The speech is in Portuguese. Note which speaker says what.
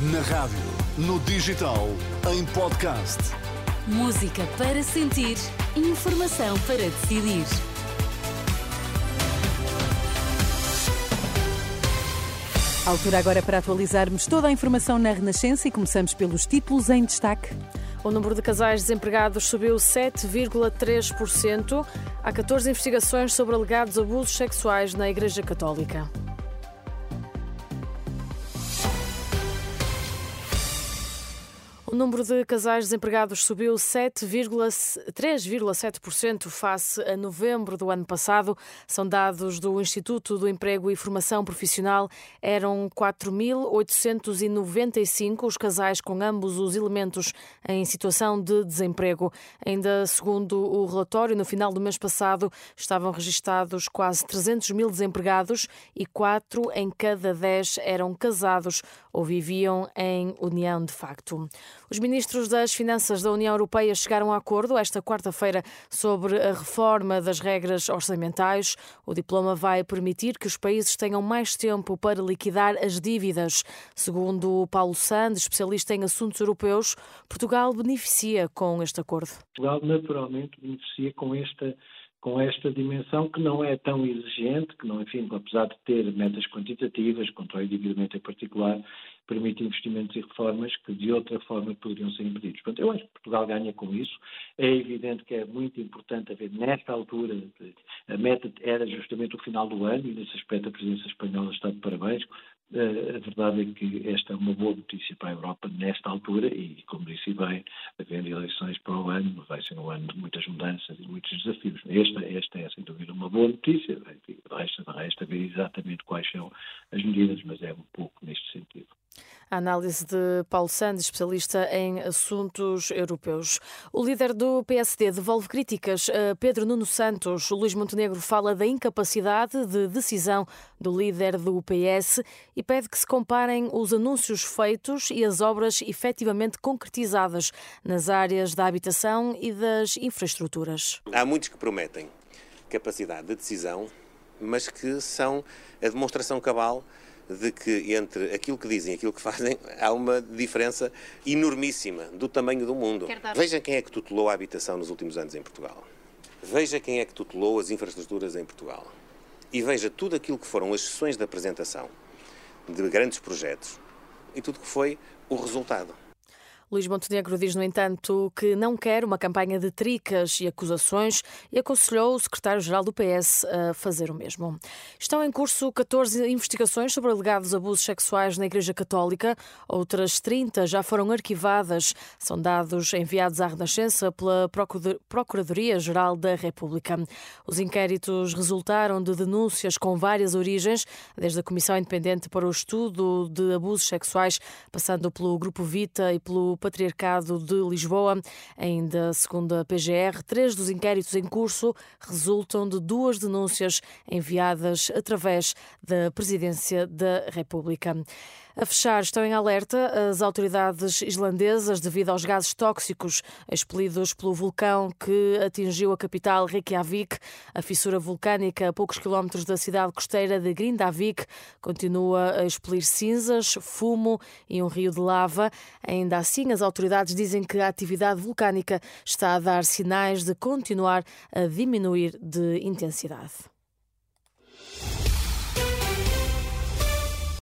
Speaker 1: Na rádio, no digital, em podcast.
Speaker 2: Música para sentir, informação para decidir.
Speaker 3: Altura agora para atualizarmos toda a informação na Renascença e começamos pelos títulos em destaque.
Speaker 4: O número de casais desempregados subiu 7,3%. Há 14 investigações sobre alegados abusos sexuais na Igreja Católica. O número de casais desempregados subiu 3,7% face a novembro do ano passado. São dados do Instituto do Emprego e Formação Profissional. Eram 4.895 os casais com ambos os elementos em situação de desemprego. Ainda segundo o relatório, no final do mês passado estavam registados quase 300 mil desempregados e 4 em cada 10 eram casados ou viviam em união de facto. Os ministros das Finanças da União Europeia chegaram a acordo esta quarta-feira sobre a reforma das regras orçamentais. O diploma vai permitir que os países tenham mais tempo para liquidar as dívidas. Segundo Paulo Sandes, especialista em assuntos europeus, Portugal beneficia com este acordo.
Speaker 5: Portugal naturalmente beneficia com esta com esta dimensão que não é tão exigente, que não, enfim, apesar de ter metas quantitativas, contra o endividamento em particular, permite investimentos e reformas que de outra forma poderiam ser impedidos. Portanto, eu acho que Portugal ganha com isso. É evidente que é muito importante haver, nesta altura, a meta era justamente o final do ano e nesse aspecto a presidência espanhola está de parabéns. Eh, a verdade é que esta é uma boa notícia para a Europa nesta altura e, como disse bem, havendo eleições para o ano, vai ser um ano de muitas mudanças e muitos desafios. Esta, esta é, sem dúvida, uma boa notícia. Resta, resta ver exatamente quais são as medidas, mas é um pouco.
Speaker 4: A análise de Paulo Santos, especialista em assuntos europeus. O líder do PSD devolve críticas a Pedro Nuno Santos. Luís Montenegro fala da incapacidade de decisão do líder do PS e pede que se comparem os anúncios feitos e as obras efetivamente concretizadas nas áreas da habitação e das infraestruturas.
Speaker 6: Há muitos que prometem capacidade de decisão, mas que são a demonstração cabal de que entre aquilo que dizem e aquilo que fazem há uma diferença enormíssima do tamanho do mundo. Veja quem é que tutelou a habitação nos últimos anos em Portugal. Veja quem é que tutelou as infraestruturas em Portugal. E veja tudo aquilo que foram as sessões de apresentação de grandes projetos e tudo que foi o resultado.
Speaker 4: Luís Montenegro diz, no entanto, que não quer uma campanha de tricas e acusações e aconselhou o secretário-geral do PS a fazer o mesmo. Estão em curso 14 investigações sobre alegados abusos sexuais na Igreja Católica. Outras 30 já foram arquivadas. São dados enviados à Renascença pela Procuradoria-Geral da República. Os inquéritos resultaram de denúncias com várias origens, desde a Comissão Independente para o Estudo de Abusos Sexuais, passando pelo Grupo Vita e pelo Patriarcado de Lisboa. Ainda segundo a PGR, três dos inquéritos em curso resultam de duas denúncias enviadas através da Presidência da República. A fechar, estão em alerta as autoridades islandesas devido aos gases tóxicos expelidos pelo vulcão que atingiu a capital Reykjavik. A fissura vulcânica a poucos quilómetros da cidade costeira de Grindavik continua a expelir cinzas, fumo e um rio de lava. Ainda assim, as autoridades dizem que a atividade vulcânica está a dar sinais de continuar a diminuir de intensidade.